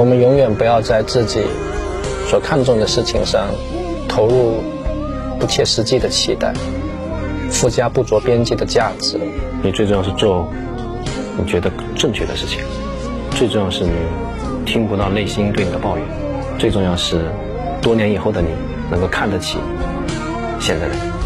我们永远不要在自己所看重的事情上投入不切实际的期待附加不着边际的价值。你最重要是做你觉得正确的事情最重要是你听不到内心对你的抱怨最重要是多年以后的你能够看得起现在的你。